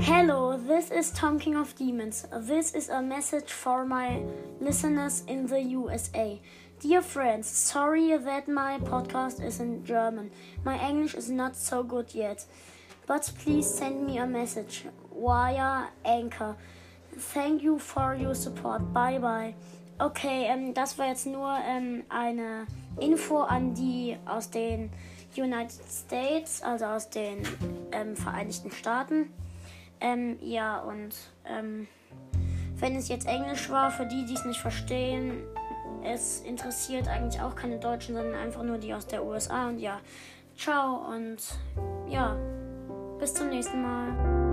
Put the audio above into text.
Hello, this is Tom King of Demons. This is a message for my listeners in the USA. Dear friends, sorry that my podcast is in German. My English is not so good yet. But please send me a message via Anchor. Thank you for your support. Bye bye. Okay, ähm, das war jetzt nur ähm, eine Info an die aus den United States, also aus den ähm, Vereinigten Staaten. Ähm, ja, und ähm, wenn es jetzt Englisch war, für die, die es nicht verstehen, es interessiert eigentlich auch keine Deutschen, sondern einfach nur die aus der USA. Und ja, ciao und ja, bis zum nächsten Mal.